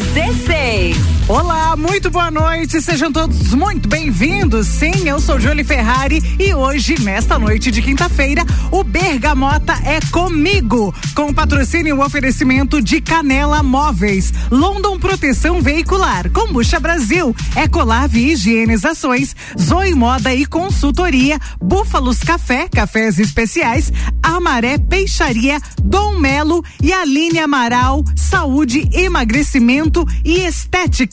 RC6. Olá, muito boa noite, sejam todos muito bem-vindos. Sim, eu sou Julie Ferrari e hoje, nesta noite de quinta-feira, o Bergamota é comigo, com patrocínio e o oferecimento de Canela Móveis, London Proteção Veicular, Combucha Brasil, Ecolave Higienizações, Zoe Moda e Consultoria, Búfalos Café, Cafés Especiais, Amaré Peixaria, Dom Melo e Aline Amaral, Saúde, Emagrecimento e Estética.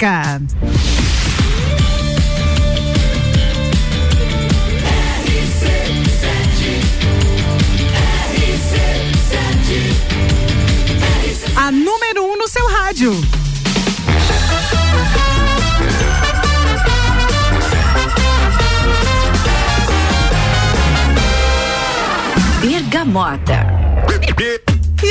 A número 1 um no seu rádio. Bergamota.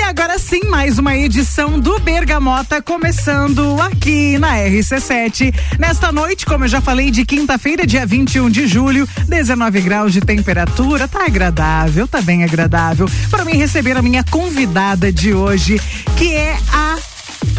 Agora sim, mais uma edição do Bergamota começando aqui na RC7. Nesta noite, como eu já falei, de quinta-feira, dia 21 de julho, 19 graus de temperatura, tá agradável, tá bem agradável. Para mim receber a minha convidada de hoje, que é a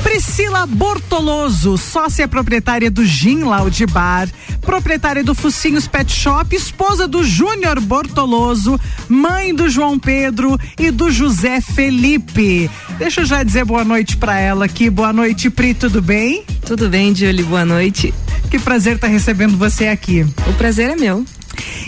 Priscila Bortoloso, sócia proprietária do Gin Loud Bar, proprietária do Focinhos Pet Shop, esposa do Júnior Bortoloso, mãe do João Pedro e do José Felipe. Deixa eu já dizer boa noite para ela aqui. Boa noite, Pri, tudo bem? Tudo bem, Julie, boa noite. Que prazer estar tá recebendo você aqui. O prazer é meu.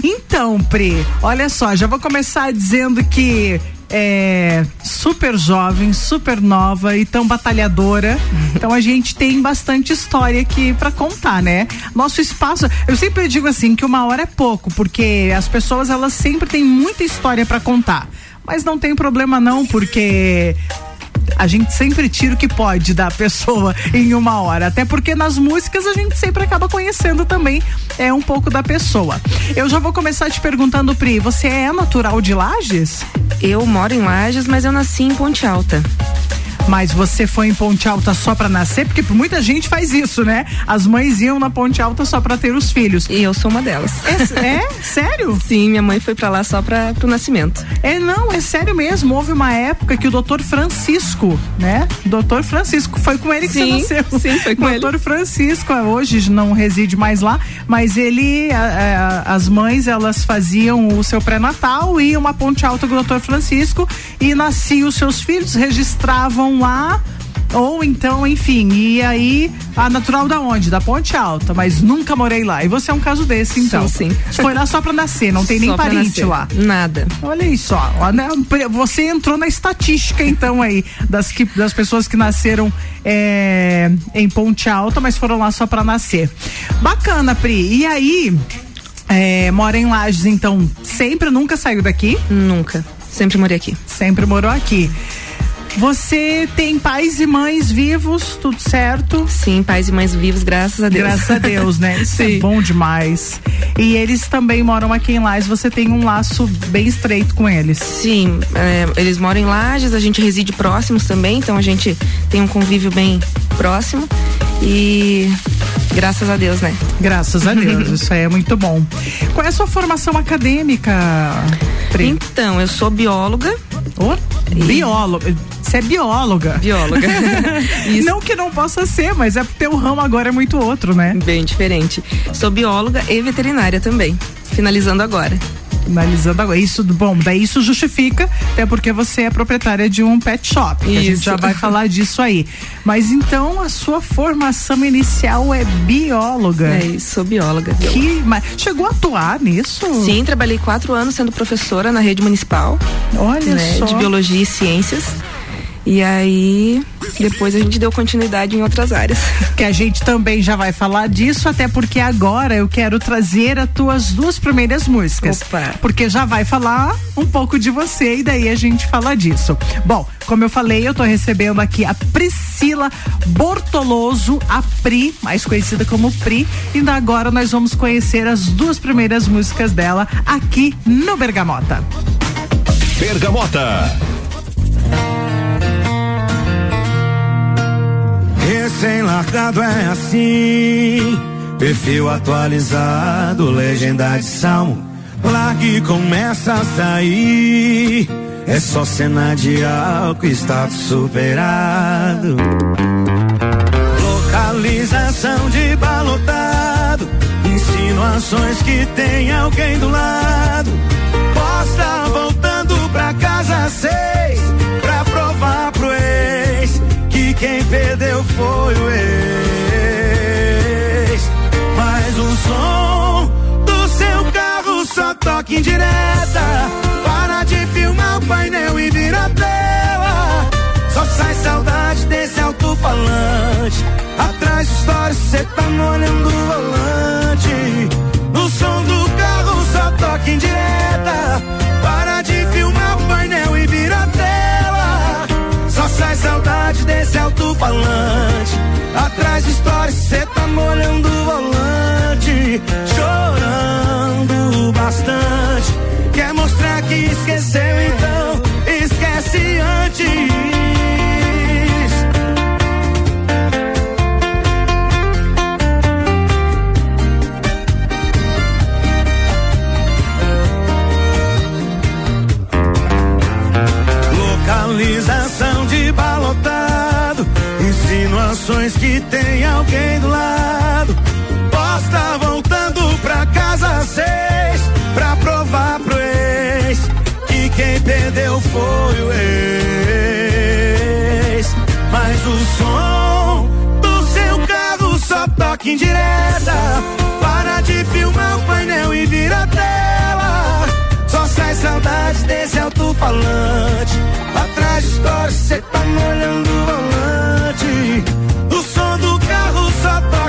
Então, Pri, olha só, já vou começar dizendo que é super jovem, super nova e tão batalhadora. Então a gente tem bastante história aqui para contar, né? Nosso espaço, eu sempre digo assim que uma hora é pouco, porque as pessoas elas sempre têm muita história para contar. Mas não tem problema não, porque a gente sempre tira o que pode da pessoa em uma hora. Até porque nas músicas a gente sempre acaba conhecendo também é um pouco da pessoa. Eu já vou começar te perguntando, Pri, você é natural de Lages? Eu moro em Lages, mas eu nasci em Ponte Alta. Mas você foi em Ponte Alta só para nascer? Porque muita gente faz isso, né? As mães iam na Ponte Alta só para ter os filhos. E eu sou uma delas. É, é? sério? Sim, minha mãe foi para lá só para o nascimento. É, não, é sério mesmo. Houve uma época que o doutor Francisco, né? Doutor Francisco, foi com ele que sim, você nasceu. Sim, foi com doutor ele. Doutor Francisco, hoje não reside mais lá, mas ele, a, a, as mães, elas faziam o seu pré-natal, iam uma Ponte Alta com o doutor Francisco e nasciam os seus filhos, registravam lá ou então, enfim, e aí a natural da onde? Da Ponte Alta, mas nunca morei lá. E você é um caso desse, então. Sim, sim. Foi lá só pra nascer, não tem só nem parente lá. Nada. Olha isso, ó. Né? Você entrou na estatística, então, aí, das, que, das pessoas que nasceram é, em Ponte Alta, mas foram lá só pra nascer. Bacana, Pri. E aí, é, mora em Lages, então, sempre, nunca saiu daqui? Nunca. Sempre morei aqui. Sempre morou aqui. Você tem pais e mães vivos, tudo certo? Sim, pais e mães vivos, graças a Deus. Graças a Deus, né? Isso é Sim. é bom demais. E eles também moram aqui em Lages, você tem um laço bem estreito com eles. Sim, é, eles moram em Lages, a gente reside próximos também, então a gente tem um convívio bem próximo e graças a Deus, né? Graças a Deus, isso aí é muito bom. Qual é a sua formação acadêmica? Pri? Então, eu sou bióloga. Oh, bióloga. Você é bióloga. Bióloga. não que não possa ser, mas é porque o ramo agora é muito outro, né? Bem diferente. Sou bióloga e veterinária também. Finalizando agora finalizando agora. Isso, bom, daí isso justifica, até porque você é proprietária de um pet shop. A gente já vai falar disso aí. Mas então a sua formação inicial é bióloga. É isso, sou bióloga. Que, mas chegou a atuar nisso? Sim, trabalhei quatro anos sendo professora na rede municipal. Olha né, só. De biologia e ciências. E aí, depois a gente deu continuidade em outras áreas. Que a gente também já vai falar disso, até porque agora eu quero trazer as tuas duas primeiras músicas. Opa. Porque já vai falar um pouco de você e daí a gente fala disso. Bom, como eu falei, eu tô recebendo aqui a Priscila Bortoloso, a Pri, mais conhecida como Pri, e agora nós vamos conhecer as duas primeiras músicas dela aqui no Bergamota. Bergamota. Recém-largado é assim, perfil atualizado, legenda de salmo. Largue e começa a sair. É só cena de álcool, status superado. Localização de balotado. Insinuações que tem alguém do lado. Posta voltando pra casa seis. Quem perdeu foi o ex. Mas o som do seu carro só toca em direta. Para de filmar o painel e vira tela. Só sai saudade desse alto-falante. Atrás de história, cê tá molhando o volante. O som do alto-falante. Atrás de história, cê tá molhando o volante. Chorando bastante. Quer mostrar que esqueceu, então esquece antes. Alguém do lado. Posta voltando pra casa seis. Pra provar pro ex que quem perdeu foi o ex. Mas o som do seu carro só toca em direta. Para de filmar o painel e vira tela. Só sai saudade desse alto-falante. Atrás de história, cê tá molhando o volante.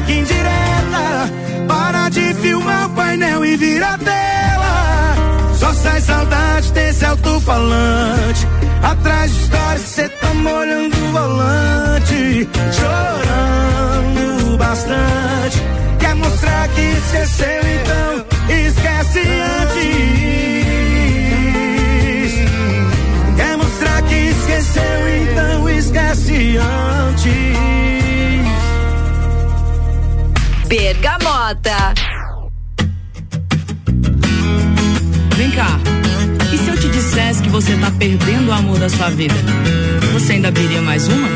Só toca em direta. Para de filmar o painel e vira tela. Só sai saudade desse alto-falante. Atrás de história, cê tá molhando o volante. Chorando bastante. Quer mostrar que esqueceu, então esquece antes. Quer mostrar que esqueceu, então esquece antes. Bergamota. Vem cá. E se eu te dissesse que você tá perdendo o amor da sua vida? Você ainda abriria mais uma?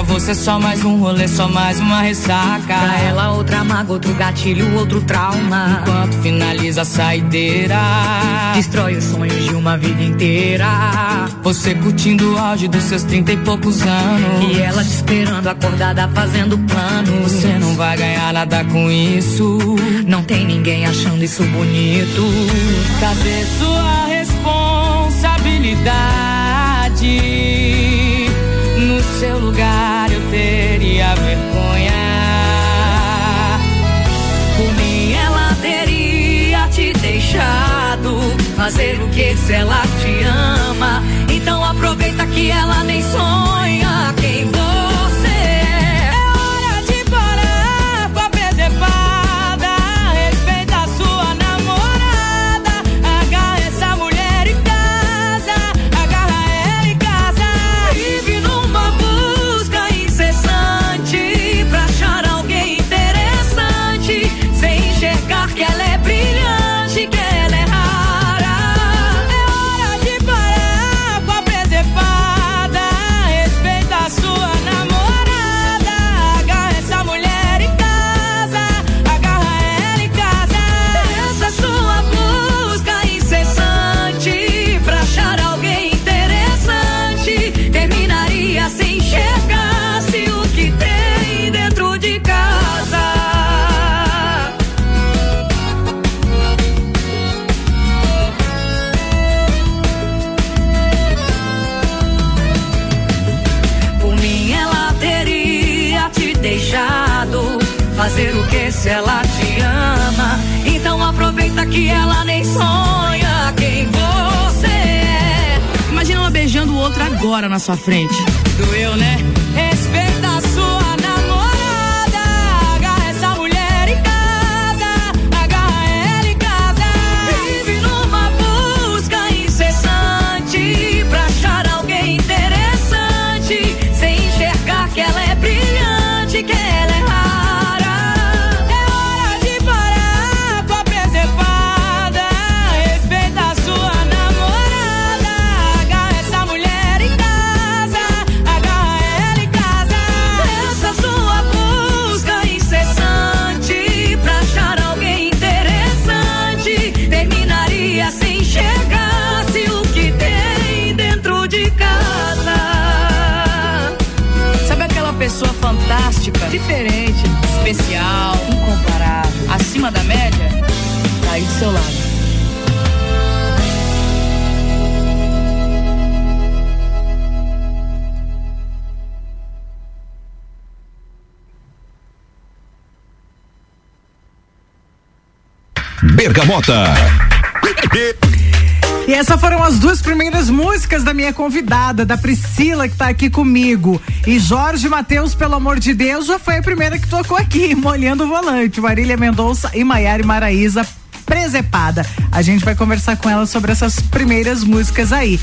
Pra você só mais um rolê, só mais uma ressaca. Pra ela outra mágoa, outro gatilho, outro trauma. Enquanto finaliza a saideira, Destrói os sonhos de uma vida inteira. você curtindo o auge dos seus trinta e poucos anos. E ela te esperando acordada fazendo planos. Você não vai ganhar nada com isso. Não tem ninguém achando isso bonito. Cadê sua responsabilidade? Lugar eu teria vergonha. Por mim ela teria te deixado fazer o que se ela te ama. Então aproveita que ela nem sonha agora na sua frente. Doeu, né? Respeita a sua especial, incomparável, acima da média, tá aí do seu lado. Bergamota. E essas foram as duas primeiras músicas da minha convidada, da Priscila, que tá aqui comigo. E Jorge Matheus, pelo amor de Deus, já foi a primeira que tocou aqui, molhando o volante. Marília Mendonça e Maiara Maraíza presepada. A gente vai conversar com ela sobre essas primeiras músicas aí.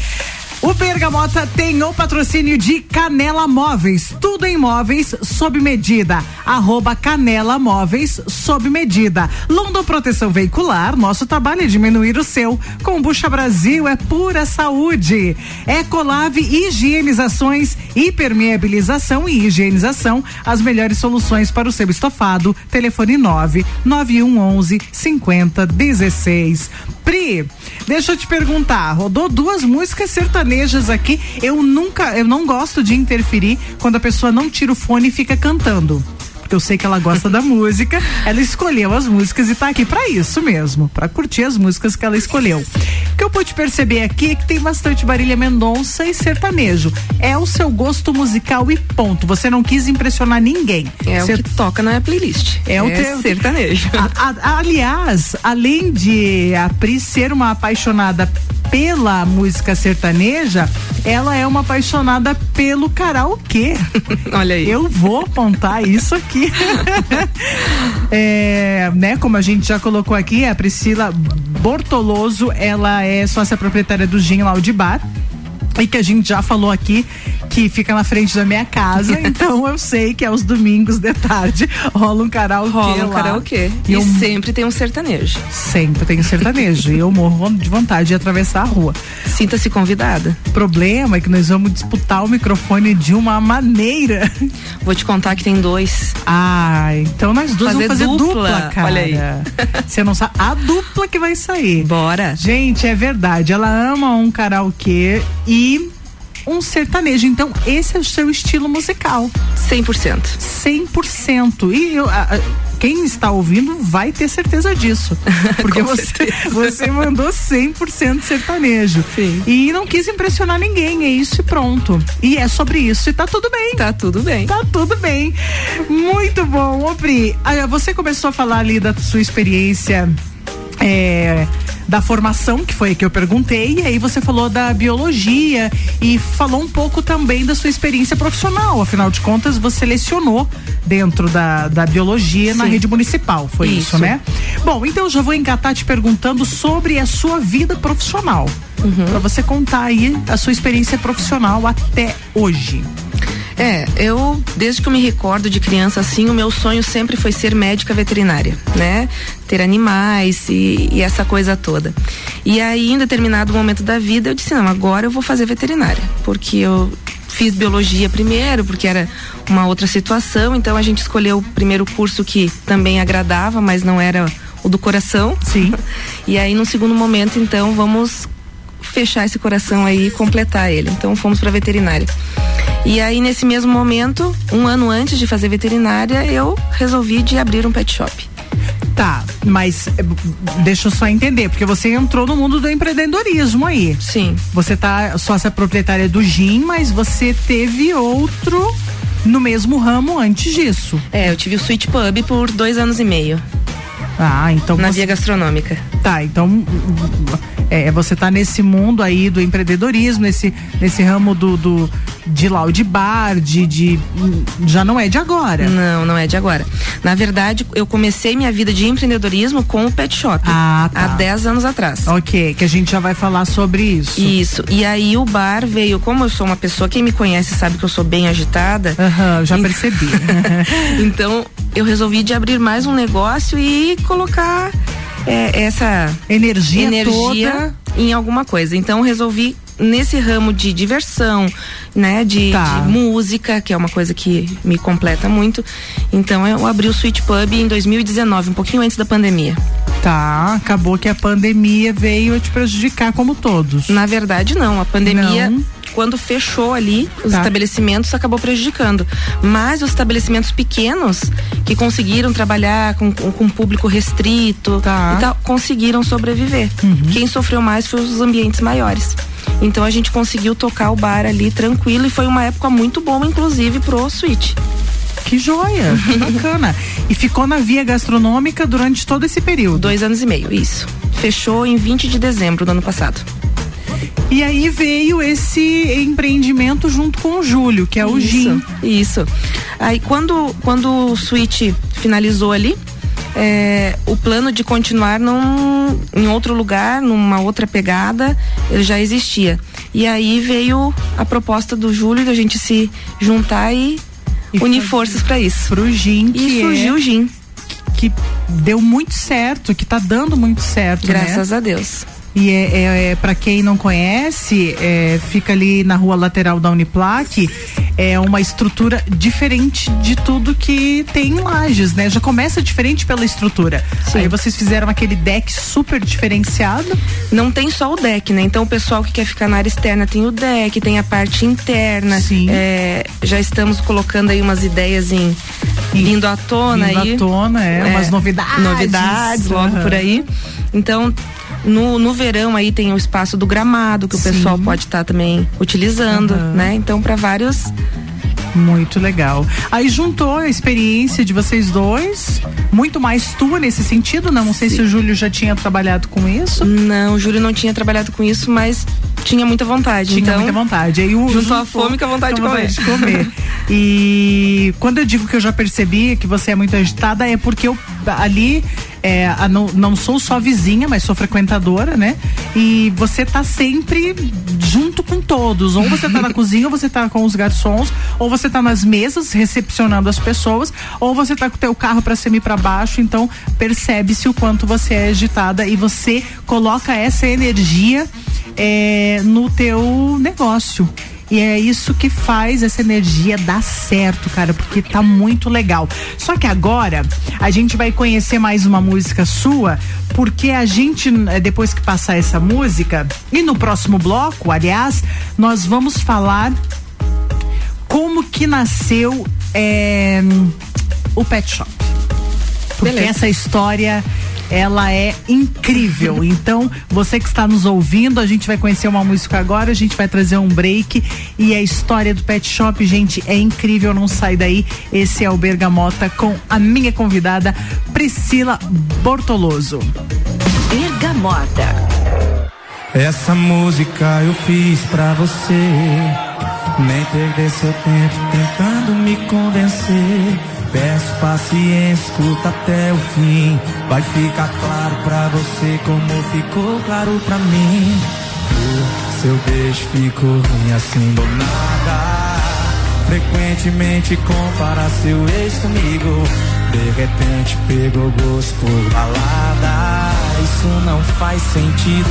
O Bergamota tem o patrocínio de Canela Móveis, tudo em móveis sob medida. Arroba Canela Móveis sob medida. London Proteção Veicular, nosso trabalho é diminuir o seu. Combucha Brasil é pura saúde. Ecolave Higienizações, hipermeabilização e higienização, as melhores soluções para o seu estofado. Telefone 9 9111 5016. Pri, deixa eu te perguntar, rodou duas músicas sertanejas aqui. Eu nunca, eu não gosto de interferir quando a pessoa não tira o fone e fica cantando. Porque eu sei que ela gosta da música, ela escolheu as músicas e tá aqui para isso mesmo, para curtir as músicas que ela escolheu. O que eu pude perceber aqui é que tem bastante Marília Mendonça e sertanejo. É o seu gosto musical e ponto. Você não quis impressionar ninguém. É Você o que toca na playlist. É o teu- sertanejo. a- a- aliás, além de a Pri ser uma apaixonada pela música sertaneja, ela é uma apaixonada pelo karaokê. Olha aí. Eu vou apontar isso aqui. É, né, como a gente já colocou aqui, a Priscila Bortoloso, ela é sócia proprietária do Gin Loud Bar. E que a gente já falou aqui que fica na frente da minha casa, então eu sei que aos domingos de tarde rola um karaokê Rola um lá. karaokê. E E eu sempre tem um sertanejo. sempre tenho sertanejo e eu morro de vontade de atravessar a rua. Sinta-se convidada. O problema é que nós vamos disputar o microfone de uma maneira. Vou te contar que tem dois. Ah, então nós duas Fazer vamos fazer dupla, dupla, cara. olha aí. Você não sabe a dupla que vai sair. Bora. Gente, é verdade. Ela ama um karaokê e um sertanejo. Então, esse é o seu estilo musical. 100%. 100%. E eu, a- a- quem está ouvindo vai ter certeza disso. Porque você, certeza. você mandou 100% sertanejo. Sim. E não quis impressionar ninguém. É isso e pronto. E é sobre isso. E tá tudo bem. Tá tudo bem. Tá tudo bem. Muito bom. Ô, Pri, ah, você começou a falar ali da sua experiência. é, da formação, que foi a que eu perguntei, e aí você falou da biologia e falou um pouco também da sua experiência profissional. Afinal de contas, você lecionou dentro da, da biologia na Sim. rede municipal, foi isso, Isso. né? Bom, então eu já vou engatar te perguntando sobre a sua vida profissional. Uhum. Pra você contar aí a sua experiência profissional até hoje. É, eu, desde que eu me recordo de criança assim, o meu sonho sempre foi ser médica veterinária, né? Ter animais e, e essa coisa toda. E aí, em determinado momento da vida, eu disse: não, agora eu vou fazer veterinária. Porque eu fiz biologia primeiro, porque era uma outra situação, então a gente escolheu o primeiro curso que também agradava, mas não era o do coração. Sim. E aí, no segundo momento, então, vamos fechar esse coração aí e completar ele. Então, fomos para veterinária. E aí, nesse mesmo momento, um ano antes de fazer veterinária, eu resolvi de abrir um pet shop. Tá, mas eh, deixa eu só entender, porque você entrou no mundo do empreendedorismo aí. Sim. Você tá sócia proprietária do GIM, mas você teve outro no mesmo ramo antes disso. É, eu tive o Sweet Pub por dois anos e meio, Ah, então na você, via gastronômica. tá, então é, você tá nesse mundo aí do empreendedorismo, nesse, nesse ramo do, do de loud bar, de, de já não é de agora. Não, não é de agora. Na verdade, eu comecei minha vida de empreendedorismo com o pet shop. Ah, tá. Há 10 anos atrás. Ok, que a gente já vai falar sobre isso. Isso. E aí o bar veio, como eu sou uma pessoa, quem me conhece sabe que eu sou bem agitada. Aham, já percebi. Então, eu resolvi de abrir mais um negócio e colocar é, essa energia, energia toda. em alguma coisa. Então, resolvi nesse ramo de diversão, né, de, Tá. de música, que é uma coisa que me completa muito. Então, eu abri o Sweet Pub em 2019, um pouquinho antes da pandemia. Tá, acabou que a pandemia veio te prejudicar como todos. Na verdade, não. A pandemia, Não. Quando fechou ali os Tá. estabelecimentos acabou prejudicando. Mas os estabelecimentos pequenos que conseguiram trabalhar com, com, público restrito Tá. e tal, conseguiram sobreviver. Quem sofreu mais foi os ambientes maiores. Então a gente conseguiu tocar o bar ali tranquilo e foi uma época muito boa, inclusive, pro suíte. Que joia, que bacana. E ficou na via gastronômica durante todo esse período. Dois anos e meio, isso. Fechou em 20 de dezembro do ano passado. E aí veio esse empreendimento junto com o Júlio, que é o Isso, Gin. Isso. Aí quando, quando o Switch finalizou ali, é, o plano de continuar num, em outro lugar, numa outra pegada, ele já existia. E aí veio a proposta do Júlio da gente se juntar e, E unir forças para isso. Pro Gin, E surgiu o é, Gin, que deu muito certo, que tá dando muito certo, né? graças a Deus. E é, é, é para quem não conhece, é, fica ali na rua lateral da Uniplac. É uma estrutura diferente de tudo que tem em Lages, né? Já começa diferente pela estrutura. Sim. Aí vocês fizeram aquele deck super diferenciado. Não tem só o deck, né? Então o pessoal que quer ficar na área externa tem o deck, tem a parte interna. Sim. É, já estamos colocando aí umas ideias em vindo à tona Vindo aí. à tona, é, É, umas novidades. Novidades logo por aí. Então, no, no verão aí tem o espaço do gramado que o Sim. pessoal pode estar também utilizando, Aham. né? Então, para vários Muito legal. Aí juntou a experiência de vocês dois, muito mais tua nesse sentido, né? Não sei se o Júlio já tinha trabalhado com isso. Não, o Júlio não tinha trabalhado com isso, mas tinha muita vontade. Tinha então, muita vontade. Aí o juntou a fome com a vontade de comer. de comer. e quando eu digo que eu já percebi que você é muito agitada, é porque eu ali é, não, não sou só vizinha, mas sou frequentadora, né? E você tá sempre junto com todos. Ou você tá na cozinha, ou você tá com os garçons, ou você tá nas mesas recepcionando as pessoas, ou você tá com o teu carro para cima e para baixo. Então percebe-se o quanto você é agitada e você coloca essa energia é, no teu negócio. E é isso que faz essa energia dar certo, cara, porque tá muito legal. Só que agora a gente vai conhecer mais uma música sua, porque a gente, eh, depois que passar essa música, e no próximo bloco, aliás, nós vamos falar como que nasceu eh, o Pet Shop. Porque Beleza. essa história ela é incrível. Então, você que está nos ouvindo, a gente vai conhecer uma música agora, a gente vai trazer um break e a história do Pet Shop, gente, é incrível, não sai daí. Esse é o Bergamota com a minha convidada Priscila Bortoloso. Bergamota. Essa música eu fiz pra você. Nem perder seu tempo tentando me convencer. Peço paciência, escuta até o fim. Vai ficar claro pra você como ficou claro pra mim. O seu beijo ficou ruim assim do nada. Frequentemente compara seu ex comigo. De repente pegou gosto por balada. Isso não faz sentido.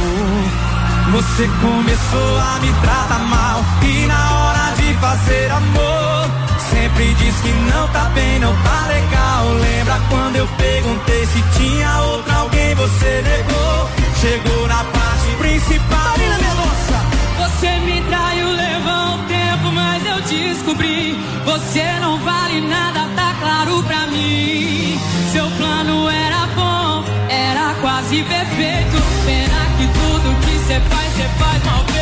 Você começou a me tratar mal. E na hora de fazer amor, sempre diz que não tá bem, não tá legal. Lembra quando eu perguntei se tinha outra alguém? Você negou. Chegou na parte principal. Marina Mendonça. Você me traiu, levou um tempo, mas eu descobri. Você não vale nada, tá claro pra mim. Seu plano era bom, era quase perfeito. Pena que tudo que você faz, você faz mal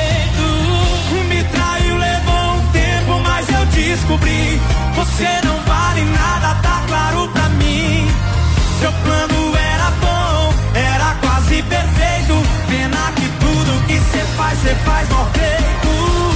descobri. Você não vale nada, tá claro pra mim. Seu plano era bom, era quase perfeito. Pena que tudo que você faz, você faz mal feito.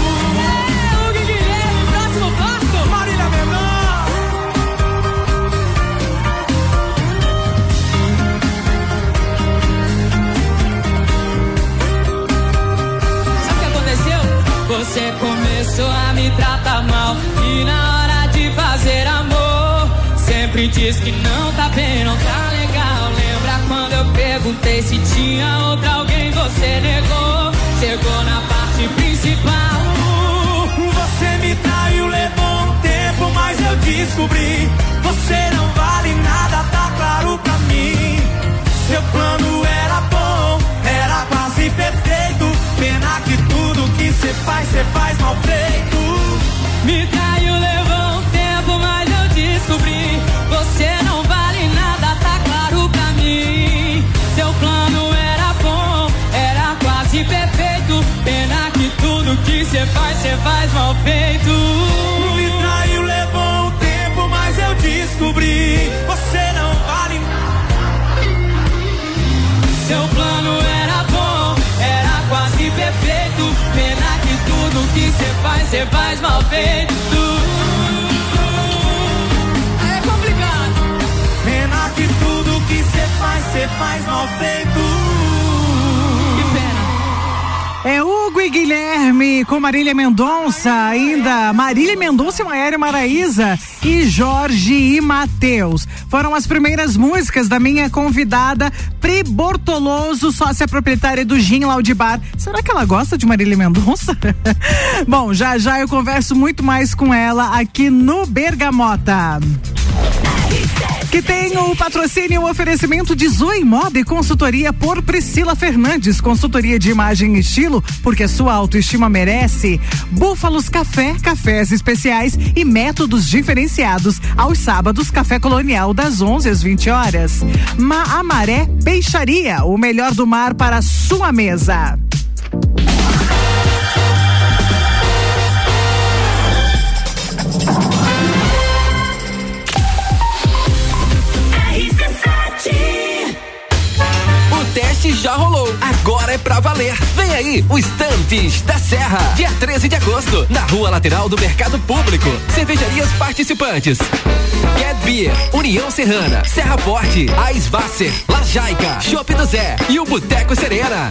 Diz que não tá bem, não tá legal. Lembra quando eu perguntei se tinha outra alguém? Você negou, chegou na parte principal. Você me traiu, levou um tempo, mas eu descobri. Você não vale nada, tá claro pra mim. Seu plano era bom, era quase perfeito. Pena que tudo que você faz, você faz mal feito. Faz mal feito. Me traiu, levou um tempo, mas eu descobri. Você não vale. Seu plano era bom, era quase perfeito. Pena que tudo que você faz, você faz mal feito. É complicado. Pena que tudo que você faz, você faz mal feito. Guilherme com Marília Mendonça, ainda Marília Mendonça e Maério Maraíza e Jorge e Matheus. Foram as primeiras músicas da minha convidada Pri Bortoloso, sócia proprietária do Gin Laudibar. Será que ela gosta de Marília Mendonça? Bom, já já eu converso muito mais com ela aqui no Bergamota. Que tem o patrocínio e o oferecimento de Zoe Moda e consultoria por Priscila Fernandes, consultoria de imagem e estilo, porque a sua autoestima merece. Búfalos Café, cafés especiais e métodos diferenciados. Aos sábados, café colonial das 11 às 20 horas. Ma Amaré Peixaria, o melhor do mar para sua mesa. Teste já rolou. Agora é pra valer. Vem aí, o Estantes da Serra. Dia 13 de agosto, na rua lateral do Mercado Público. Cervejarias participantes. Get Beer, União Serrana, Serra Forte, Aisvasser, Lajaica, Chopp do Zé e o Boteco Serena.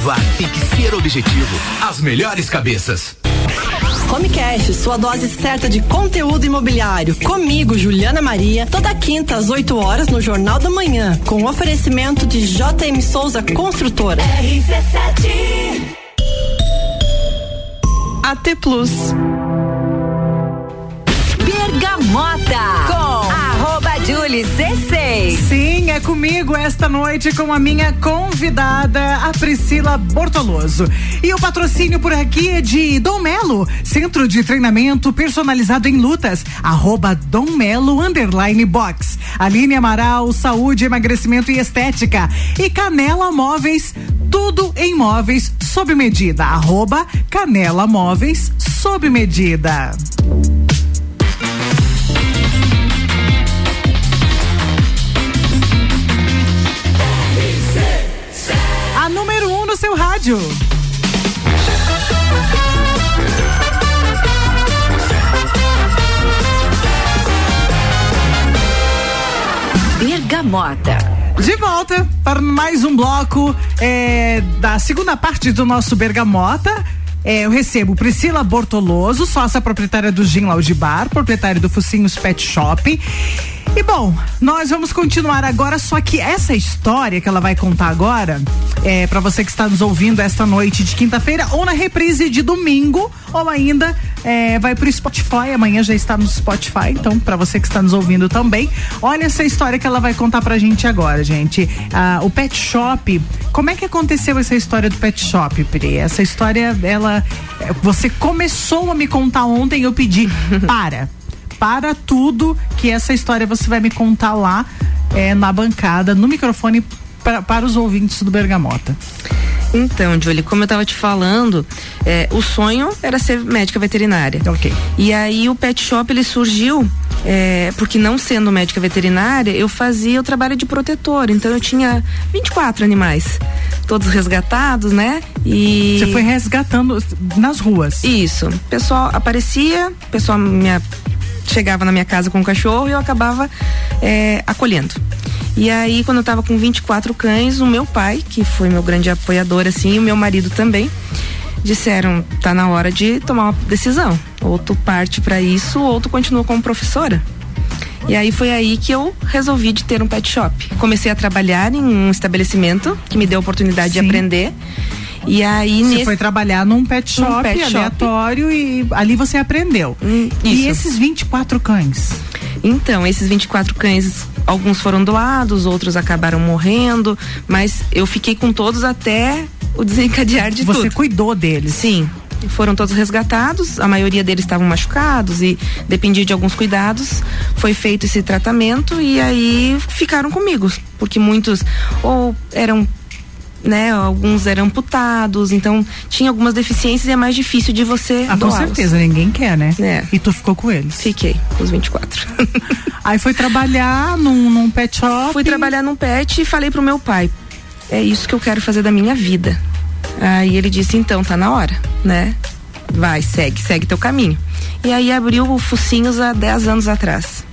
Para aprovar tem que ser objetivo. As melhores cabeças. Homecast, sua dose certa de conteúdo imobiliário. Comigo, Juliana Maria, toda quinta às 8 horas no Jornal da Manhã, com oferecimento de JM Souza Construtora. RC7 AT Plus. Bergamota Julie C6. Sim, é comigo esta noite com a minha convidada, a Priscila Bortoloso. E o patrocínio por aqui é de Dom Melo, Centro de Treinamento Personalizado em Lutas, arroba Dom Melo Underline Box. Aline Amaral, Saúde, Emagrecimento e Estética. E Canela Móveis, tudo em móveis sob medida, arroba Canela Móveis sob medida. Rádio. Bergamota. De volta para mais um bloco é, da segunda parte do nosso Bergamota. É, eu recebo Priscila Bortoloso, sócia proprietária do Gin Lounge Bar, proprietária do Focinhos Pet Shop. E bom, nós vamos continuar agora, só que essa história que ela vai contar agora, é para você que está nos ouvindo esta noite de quinta-feira ou na reprise de domingo, ou ainda é, vai pro Spotify, amanhã já está no Spotify, então para você que está nos ouvindo também, olha essa história que ela vai contar pra gente agora, gente. Ah, o Pet Shop, como é que aconteceu essa história do Pet Shop, Pri? Essa história, ela, você começou a me contar ontem, eu pedi, para para tudo que essa história você vai me contar lá é, na bancada, no microfone pra, para os ouvintes do Bergamota. Então, Julie, como eu estava te falando, é, o sonho era ser médica veterinária. Ok. E aí o pet shop ele surgiu é, porque não sendo médica veterinária, eu fazia o trabalho de protetor. Então eu tinha 24 animais, todos resgatados, né? E Você foi resgatando nas ruas. Isso. O pessoal aparecia, o pessoal me chegava na minha casa com o cachorro e eu acabava é, acolhendo. E aí, quando eu tava com 24 cães, o meu pai, que foi meu grande apoiador, assim, e o meu marido também, disseram: tá na hora de tomar uma decisão. Ou tu parte para isso, ou tu continua como professora. E aí foi aí que eu resolvi de ter um pet shop. Comecei a trabalhar em um estabelecimento que me deu a oportunidade Sim. de aprender. E aí Você nesse- foi trabalhar num pet shop Num pet shop. aleatório e ali você aprendeu. Hum, E esses 24 cães? Então, esses 24 cães, alguns foram doados, outros acabaram morrendo, mas eu fiquei com todos até o desencadear de Você tudo. cuidou deles? Sim. Foram todos resgatados, a maioria deles estavam machucados e dependia de alguns cuidados. Foi feito esse tratamento e aí ficaram comigo, porque muitos ou eram né, alguns eram amputados, então tinha algumas deficiências e é mais difícil de você Ah, com certeza, ninguém quer, né? É. E tu ficou com eles? Fiquei, com os 24. Aí foi trabalhar num, num pet shop. Fui trabalhar num pet e falei pro meu pai: é isso que eu quero fazer da minha vida. Aí ele disse: então, tá na hora, né? Vai, segue, segue teu caminho. E aí abriu o Focinhos há 10 anos atrás.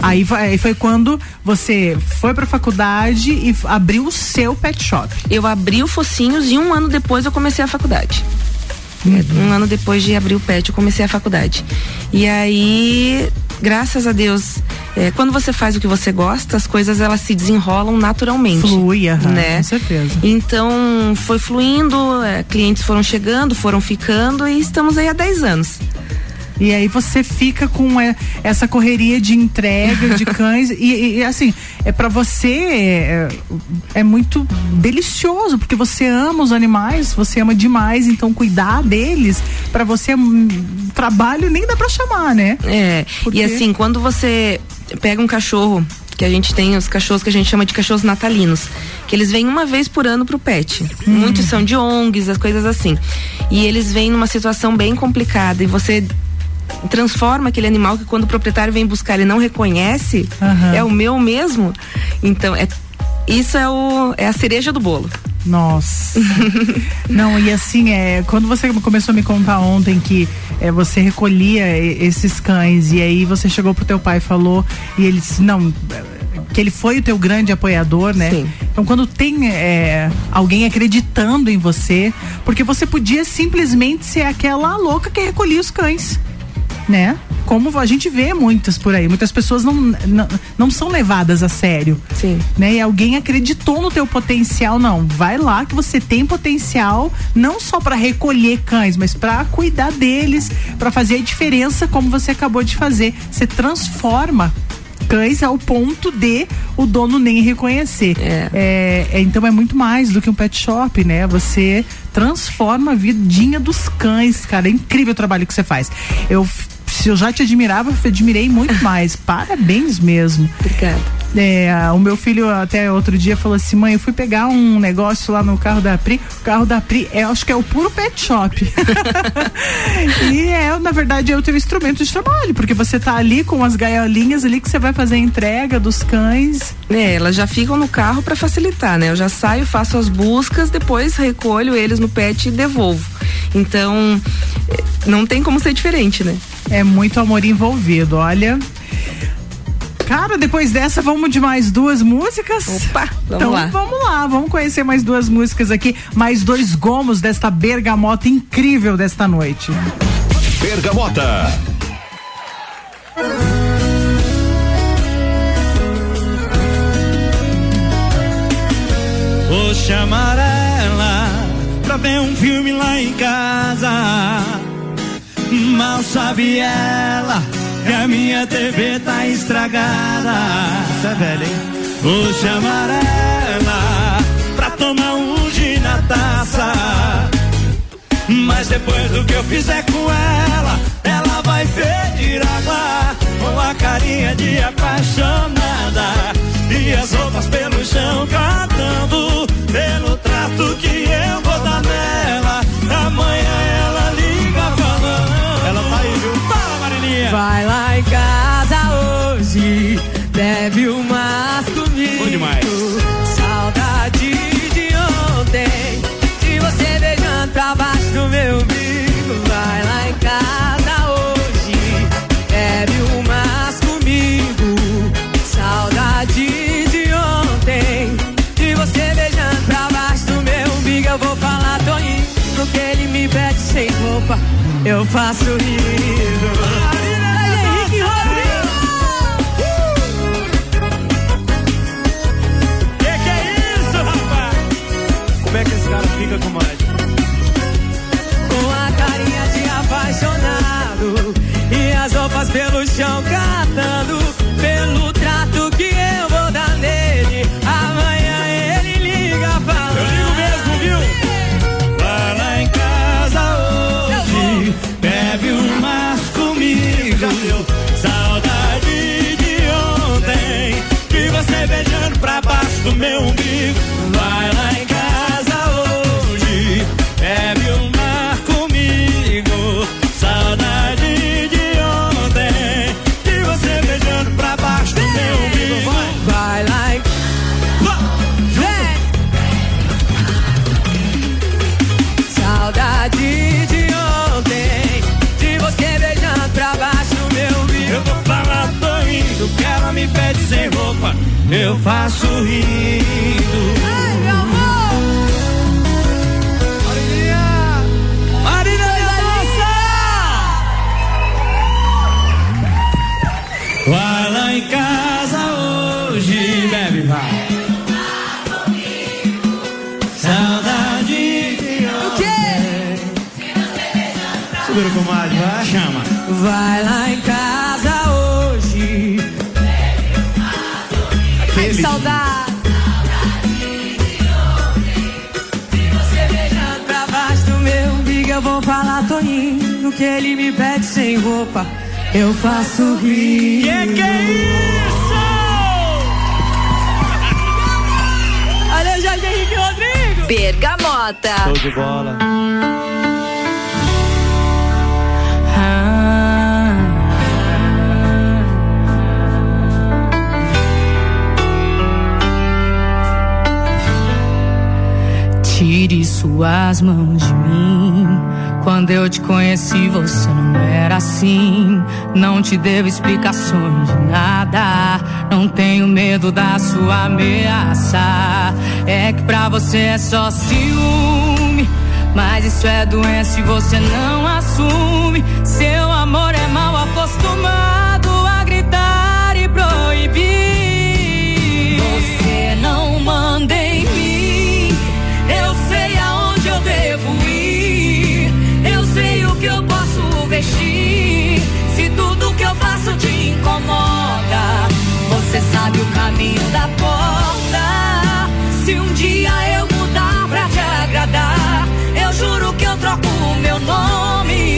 Aí foi, foi quando você foi pra faculdade e abriu o seu pet shop. Eu abri o Focinhos e um ano depois eu comecei a faculdade. Um ano depois de abrir o pet, eu comecei a faculdade. E aí, graças a Deus, é, quando você faz o que você gosta, as coisas elas se desenrolam naturalmente. Flui, aham, né? com certeza. Então, foi fluindo, é, clientes foram chegando, foram ficando e estamos aí há 10 anos. E aí você fica com é, essa correria de entrega de cães e, e- assim é para você é, é muito delicioso porque você ama os animais, você ama demais, então cuidar deles para você é um trabalho nem dá para chamar, né? É, Porque- e assim, quando você pega um cachorro, que a gente tem os cachorros que a gente chama de cachorros natalinos, que eles vêm uma vez por ano pro pet. Muitos são de ONGs, as coisas assim. E eles vêm numa situação bem complicada e você transforma aquele animal que quando o proprietário vem buscar ele não reconhece, Aham. é o meu mesmo. Então, é isso é o é a cereja do bolo. Nossa. Não, e assim, é, quando você começou a me contar ontem que é, você recolhia esses cães e aí você chegou pro teu pai e falou e ele disse, não, que ele foi o teu grande apoiador, né? Sim. Então quando tem é, alguém acreditando em você, porque você podia simplesmente ser aquela louca que recolhia os cães, né? Como a gente vê muitas por aí, muitas pessoas não, não, não são levadas a sério Sim. né? E alguém acreditou no teu potencial, não. Vai lá que você tem potencial, não só para recolher cães, mas para cuidar deles, para fazer a diferença como você acabou de fazer. Você transforma cães ao ponto de o dono nem reconhecer. É. é, então é muito mais do que um pet shop, né? Você transforma a vidinha dos cães, cara. É incrível o trabalho que você faz. Eu se eu já te admirava, eu admirei muito mais. Parabéns mesmo. Obrigada. É, o meu filho até outro dia falou assim, mãe, eu fui pegar um negócio lá no carro da Pri, o carro da Pri, é, acho que é o puro pet shop. e é, na verdade, é o teu instrumento de trabalho, porque você tá ali com as gaiolinhas ali que você vai fazer a entrega dos cães. É, elas já ficam no carro para facilitar, né? Eu já saio, faço as buscas, depois recolho eles no pet e devolvo. Então, não tem como ser diferente, né? É muito amor envolvido, olha. Cara, depois dessa, vamos de mais duas músicas? Opa, vamos então, lá. vamos lá, vamos conhecer mais duas músicas aqui, mais dois gomos desta bergamota incrível desta noite. Bergamota. Vou chamar ela ver um filme lá em casa. Mal sabe ela que a minha TV tá estragada. Isso é velho, hein? Vou chamar ela pra tomar um gin na taça. Mas depois do que eu fizer com ela, ela vai pedir água com a carinha de apaixonada. E as roupas pelo chão catando pelo trato que eu vou dar nela. Amanhã ela liga falando. Ela tá aí, viu? Fala, Marilinha. Vai lá em faço rindo. Faço rindo. Ai, meu amor. Marília! Marília Vai lá em casa hoje, bebe, vai. Saudade de O quê? Segura com mais, vai, chama. Vai lá em casa Que ele me pede sem roupa, eu faço rir. Que que é isso? Olha Jorge Henrique Rodrigo. Bergamota. Show de bola. Tire suas mãos de mim. Quando eu te conheci, você não era assim. Não te devo explicações de nada. Não tenho medo da sua ameaça. É que pra você é só ciúme. Mas isso é doença e você não assume. Seu amor é mal acostumado que eu posso vestir. Se tudo que eu faço te incomoda, da porta. Se um dia eu mudar pra te agradar, eu juro que eu troco o meu nome.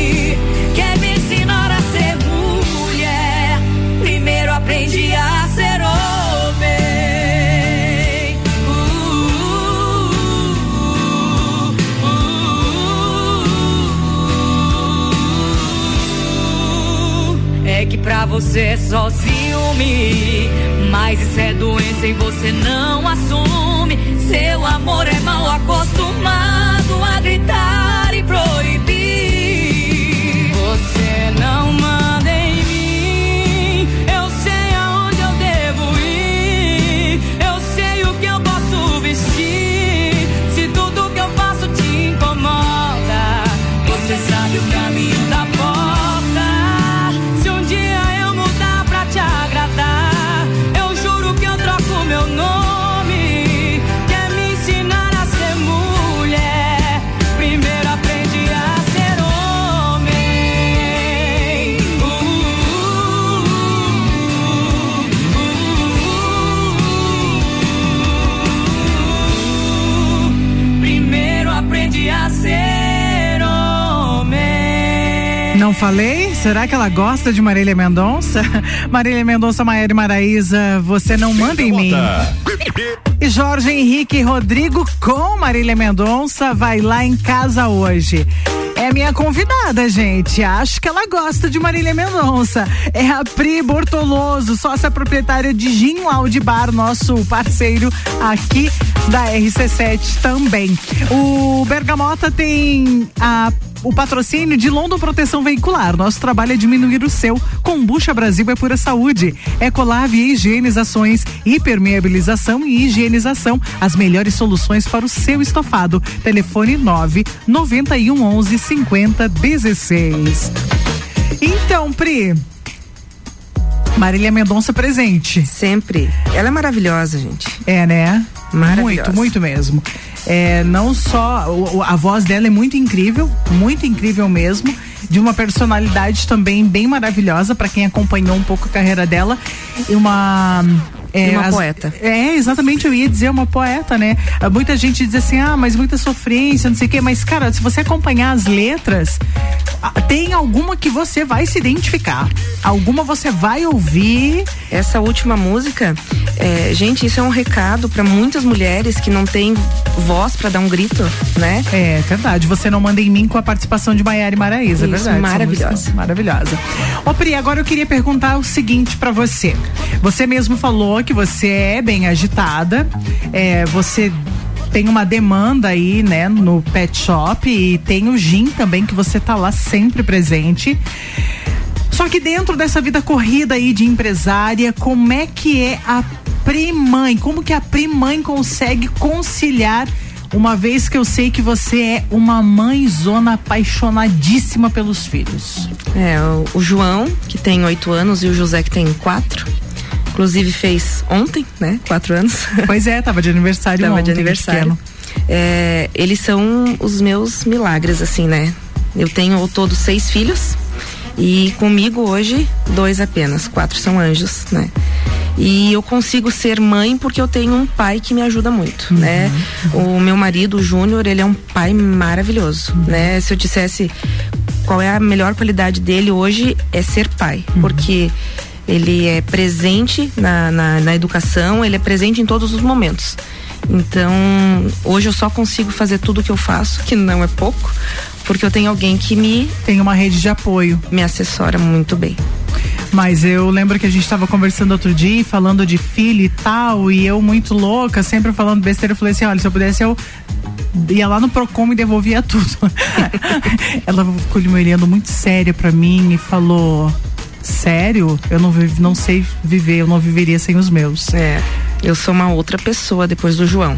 Você é só ciúme. Mas isso é doença e você não assume. Seu amor é mal acostumado a gritar falei? Será que ela gosta de Marília Mendonça? Marília Mendonça, Maiara e Maraíza, você não manda em mim. E Jorge Henrique Rodrigo com Marília Mendonça vai lá em casa hoje. É minha convidada, gente. Acho que ela gosta de Marília Mendonça. É a Pri Bortoloso, sócia proprietária de Gin Lounge Bar, nosso parceiro aqui da RC7 também. O Bergamota tem a o patrocínio de London Proteção Veicular. Nosso trabalho é diminuir o seu. Kombucha Brasil é pura saúde. Ecolave Higienizações, hipermeabilização e higienização. As melhores soluções para o seu estofado. Telefone 9 91 11 50 16. Então, Pri. Marília Mendonça presente. Sempre. Ela é maravilhosa, gente. É, né? Maravilhosa. Muito, muito mesmo. É, não só o- a voz dela é muito incrível, muito incrível mesmo, de uma personalidade também bem maravilhosa para quem acompanhou um pouco a carreira dela e uma E uma poeta. É, exatamente, eu ia dizer uma poeta, né? Muita gente diz assim, ah, mas muita sofrência, não sei o quê, mas, cara, se você acompanhar as letras, tem alguma que você vai se identificar. Alguma você vai ouvir. Essa última música, é, gente, isso é um recado para muitas mulheres que não têm voz para dar um grito, né? É verdade. Você não manda em mim com a participação de Maiara e Maraísa, é Isso, verdade. Maravilhosa. Maravilhosa. Ô Pri, agora eu queria perguntar o seguinte pra você. Você mesmo falou que você é bem agitada, é, você tem uma demanda aí, né, no pet shop e tem o gin também que você tá lá sempre presente. Só que dentro dessa vida corrida aí de empresária, como é que é a primãe? Como que a primãe consegue conciliar uma vez que eu sei que você é uma mãezona apaixonadíssima pelos filhos? É, o João, que tem oito anos, e o José, que tem quatro. Inclusive fez ontem, né? Quatro anos. Pois é, tava de aniversário Tava ontem, de aniversário. É, eles são os meus milagres, assim, né? Eu tenho ao todo seis filhos e comigo hoje dois apenas, quatro são anjos, né? E eu consigo ser mãe porque eu tenho um pai que me ajuda muito, né? O meu marido, o Júnior, ele é um pai maravilhoso, né? Se eu dissesse qual é a melhor qualidade dele hoje é ser pai, porque ele é presente na, na, na educação, ele é presente em todos os momentos. Então, hoje eu só consigo fazer tudo o que eu faço, que não é pouco, porque eu tenho alguém que me. Tem uma rede de apoio. Me assessora muito bem. Mas eu lembro que a gente estava conversando outro dia, falando de filho e tal, e eu muito louca, sempre falando besteira, eu falei assim, olha, se eu pudesse eu ia lá no Procon e devolvia tudo. Ela ficou me olhando muito séria pra mim e falou, sério? Eu não, vive- não sei viver, eu não viveria sem os meus. É, eu sou uma outra pessoa depois do João.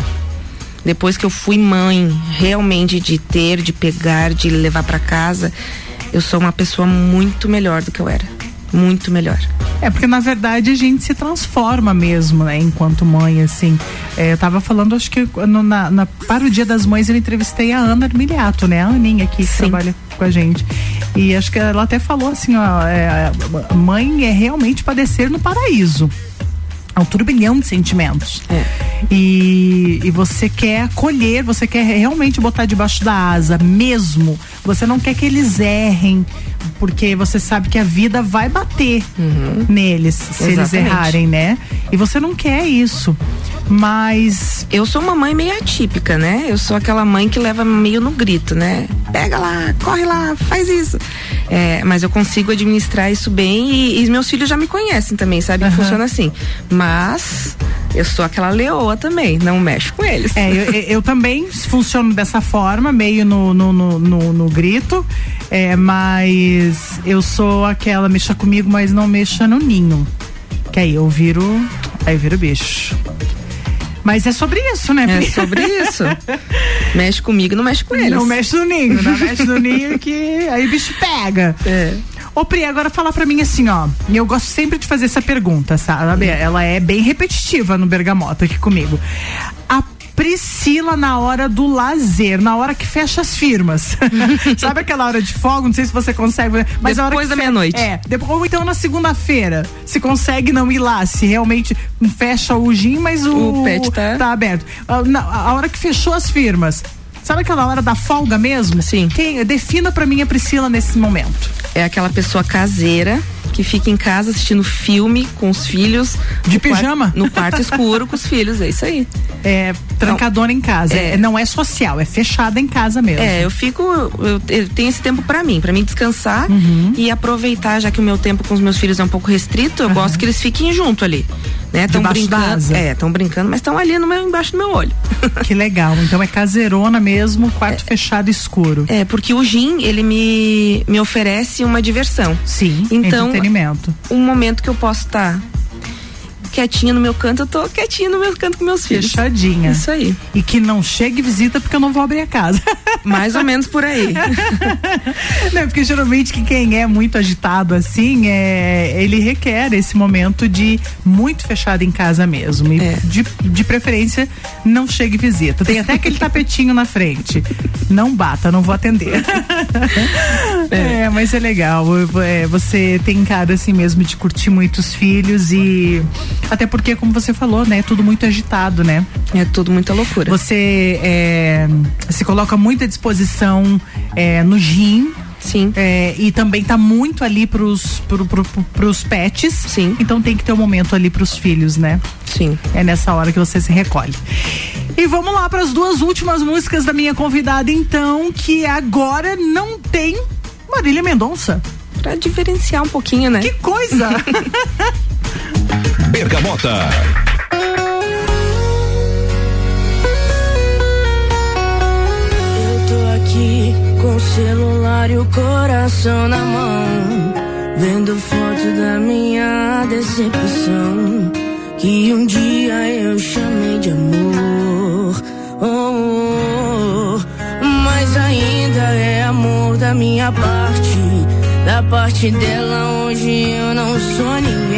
Depois que eu fui mãe, realmente de ter, de pegar, de levar pra casa, eu sou uma pessoa muito melhor do que eu era. Muito melhor. É, porque na verdade a gente se transforma mesmo, né? Enquanto mãe, assim. É, eu tava falando, acho que no- na, na- para o Dia das Mães eu entrevistei a Ana Armiliato, né? A Aninha aqui que trabalha com a gente. E acho que ela até falou assim, ó, é, a mãe é realmente padecer no paraíso. É um turbilhão de sentimentos. E, e você quer acolher, você quer realmente botar debaixo da asa, mesmo. Você não quer que eles errem, porque você sabe que a vida vai bater neles se eles Exatamente. errarem, né? E você não quer isso. Mas. Eu sou uma mãe meio atípica, né? Eu sou aquela mãe que leva meio no grito, né? Pega lá, corre lá, faz isso. É, mas eu consigo administrar isso bem e, e meus filhos já me conhecem também, sabe? que Funciona assim. Mas eu sou aquela leoa também, não mexo com eles. É, eu, eu- eu também funciono dessa forma, meio no, no, no, no- no grito. É, mas eu sou aquela, mexa comigo, mas não mexa no ninho. Que aí eu viro. Aí eu viro bicho. Mas é sobre isso, né? É Pri? sobre isso. mexe comigo, não mexe com eles. Não mexe no ninho, não mexe no ninho que aí o bicho pega. É. Ô Pri, agora fala pra mim assim, ó. E eu gosto sempre de fazer essa pergunta, sabe? Ela é bem repetitiva no Bergamota aqui comigo. A Priscila na hora do lazer, na hora que fecha as firmas. sabe aquela hora de folga? Não sei se você consegue. Mas Depois da meia-noite. É, depois, ou então na segunda-feira. Se consegue não ir lá, se realmente fecha o gin, mas o, O pet tá- aberto. A, na- a hora que fechou as firmas. Sabe aquela hora da folga mesmo? Sim. Quem, defina pra mim a Priscila nesse momento. É aquela pessoa caseira que fica em casa assistindo filme com os filhos. De no quarto- pijama? no quarto escuro com os filhos, é isso aí. É trancadona em casa. É. É, não é social, é fechada em casa mesmo. É, eu fico, eu, eu tenho esse tempo pra mim, pra mim descansar Uhum. e aproveitar, já que o meu tempo com os meus filhos é um pouco restrito, eu gosto que eles fiquem junto ali, né? Tão Debaixo da brincando, é, estão brincando, mas estão ali no meu, embaixo do meu olho. Que legal. Então é caseirona mesmo, quarto fechado escuro. É, porque o gin, ele me, me oferece uma diversão. Sim, então, entretenimento. um momento que eu posso estar quietinha no meu canto, eu tô quietinha no meu canto com meus filhos. Fechadinha. Isso aí. E que não chegue visita porque eu não vou abrir a casa. Mais ou menos por aí. Não, porque geralmente que quem é muito agitado assim, é, ele requer esse momento de muito fechado em casa mesmo. E É. de, de preferência, não chegue visita. Tem até aquele tapetinho na frente. Não bata, não vou atender. É, mas é legal. É, você tem cara assim mesmo de curtir muitos filhos e. Até porque, como você falou, né? É tudo muito agitado, né? É tudo muita loucura. Você é, se coloca muita disposição é, no gin. Sim. É, e também tá muito ali pros, pro, pro, pro, pros pets. Sim. Então tem que ter um momento ali pros filhos, né? Sim. É nessa hora que você se recolhe. E vamos lá para as duas últimas músicas da minha convidada, então, que agora não tem Marília Mendonça. Pra diferenciar um pouquinho, né? Que coisa! Bergamota. Eu tô aqui com o celular e o coração na mão, vendo foto da minha decepção. Que um dia eu chamei de amor. Oh, oh, oh. Mas ainda é amor da minha parte. Da parte dela, hoje eu não sou ninguém.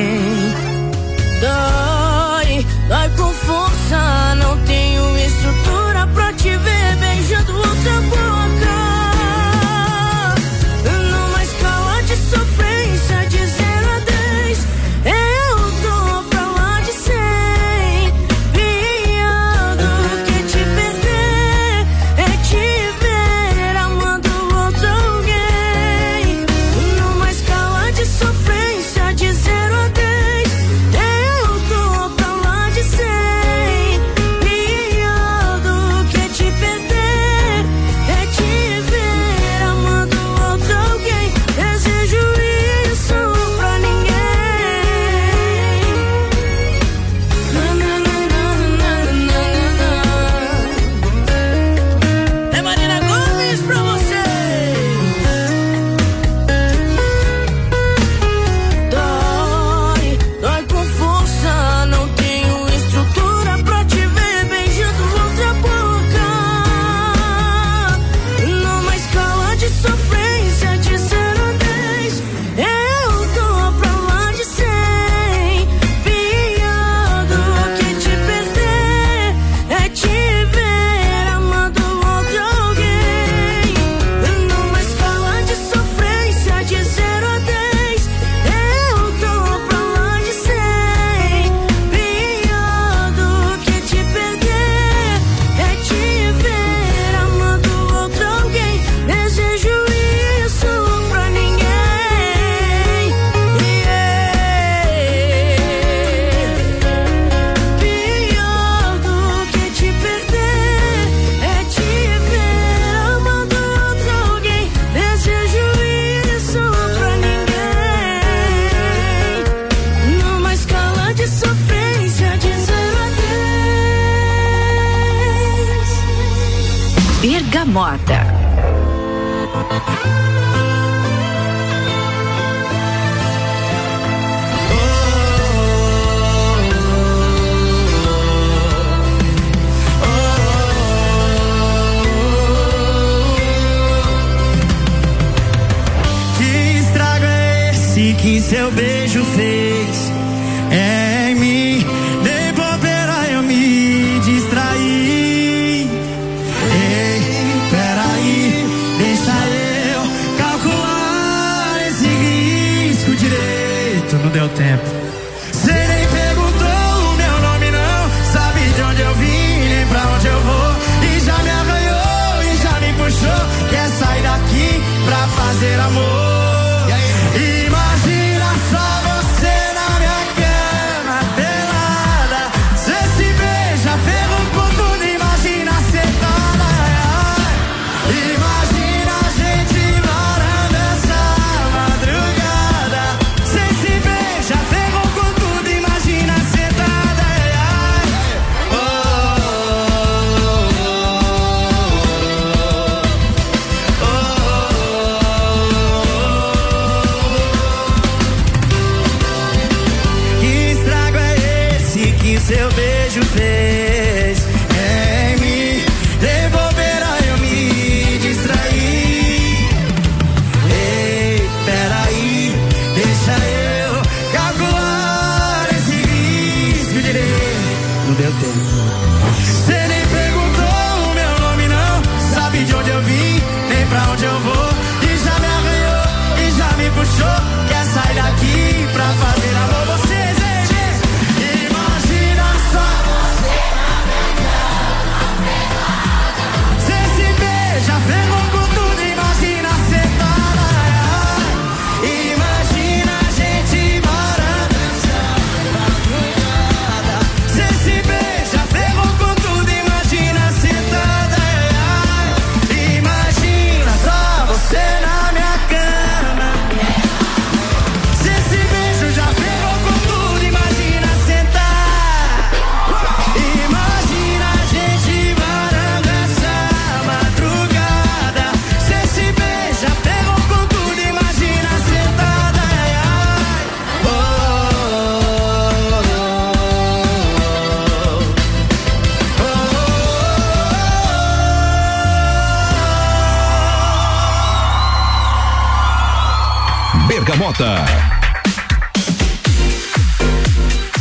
Bergamota.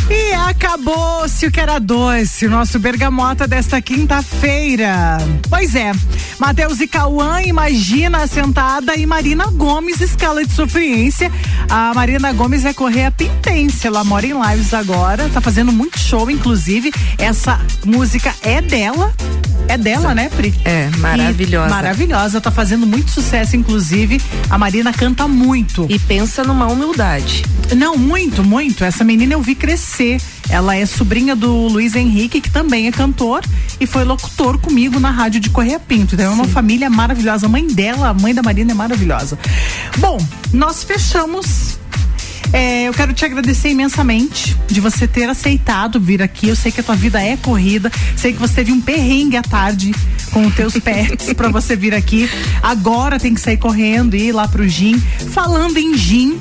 E acabou-se o que era doce, o nosso bergamota desta quinta-feira. Pois é, Matheus e Cauã, imagina sentada e Marina Gomes, escala de sofrência. A Marina Gomes é correr a Pintense, ela mora em Lives agora, tá fazendo muito show, inclusive. Essa música é dela. É dela, né, Pri? É, maravilhosa. E maravilhosa, tá fazendo muito sucesso, inclusive. A Marina canta muito. E pensa numa humildade. Não, muito, muito. Essa menina eu vi crescer. Ela é sobrinha do Luiz Henrique, que também é cantor e foi locutor comigo na rádio de Correia Pinto. Então é uma família maravilhosa. A mãe dela, a mãe da Marina é maravilhosa. Bom, nós fechamos é, eu quero te agradecer imensamente de você ter aceitado vir aqui. Eu sei que a tua vida é corrida, sei que você teve um perrengue à tarde com os teus pets para você vir aqui. Agora tem que sair correndo e ir lá pro Gin. Falando em Gin,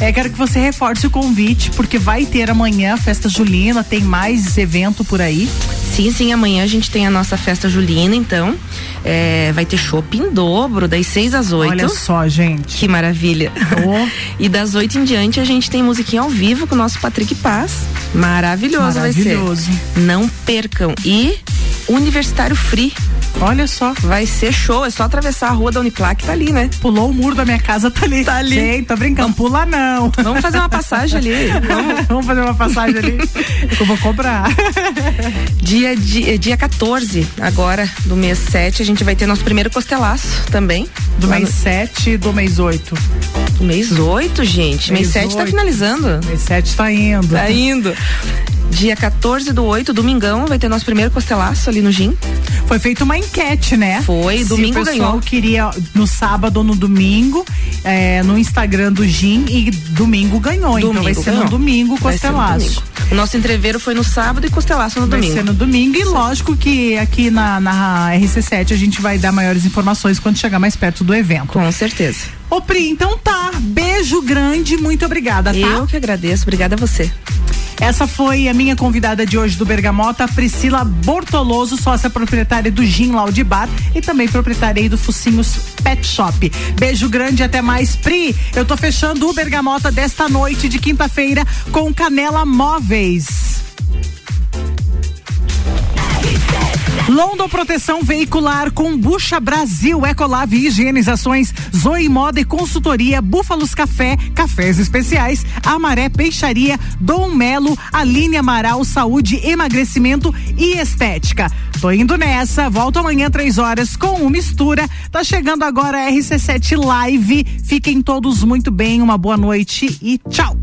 é, quero que você reforce o convite, porque vai ter amanhã festa julina, tem mais evento por aí. Sim, sim, amanhã a gente tem a nossa festa julina, então. É, vai ter shopping em dobro, das 6 às 8. Olha só, gente. Que maravilha. Oh. e das 8 em diante a gente tem musiquinha ao vivo com o nosso Patrick Paz. Maravilhoso, Maravilhoso. vai ser. Não percam. E Universitário Free. Olha só. Vai ser show, é só atravessar a rua da Uniplac, tá ali, né? Pulou o muro da minha casa, tá ali. Tá ali. Gente, tô brincando, pula não. Vamos fazer uma passagem ali. Vamos. Vamos fazer uma passagem ali. Eu vou cobrar. Dia, dia, dia 14, agora, do mês 7, a gente vai ter nosso primeiro costelaço também. Do mês no- 7 e do mês 8. Do mês 8, gente. Mês, 7 tá oito. finalizando. Mês 7 tá indo. Tá indo. Dia 14 do 8, domingão, vai ter nosso primeiro costelaço ali no Gin. Foi feita uma enquete, né? Foi, Se domingo o pessoal ganhou. queria no sábado ou no domingo, é, no Instagram do Gin e domingo ganhou. então vai ser no ganhou. domingo Vai ser no costelaço. domingo. O nosso entreveiro foi no sábado e costelaço no Vai domingo. ser no domingo e lógico que aqui na, na RC7 a gente vai dar maiores informações quando chegar mais perto do evento. Com certeza. Ô Pri, então tá. Beijo grande, muito obrigada, tá? Eu que agradeço, obrigada a você. Essa foi a minha convidada de hoje do Bergamota, Priscila Bortoloso, sócia proprietária do Gin Loud Bar e também proprietária do Focinhos Pet Shop. Beijo grande, até mais. Pri, eu tô fechando o Bergamota desta noite de quinta-feira com Canela Móveis. London Proteção Veicular, Combucha Brasil, Ecolave Higienizações, Zoe Moda e Consultoria, Búfalos Café, Cafés Especiais, Amaré Peixaria, Dom Melo, Aline Amaral, Saúde, Emagrecimento e Estética. Tô indo nessa, volto amanhã três horas com o Mistura. Tá chegando agora a RC7 Live. Fiquem todos muito bem, uma boa noite e tchau.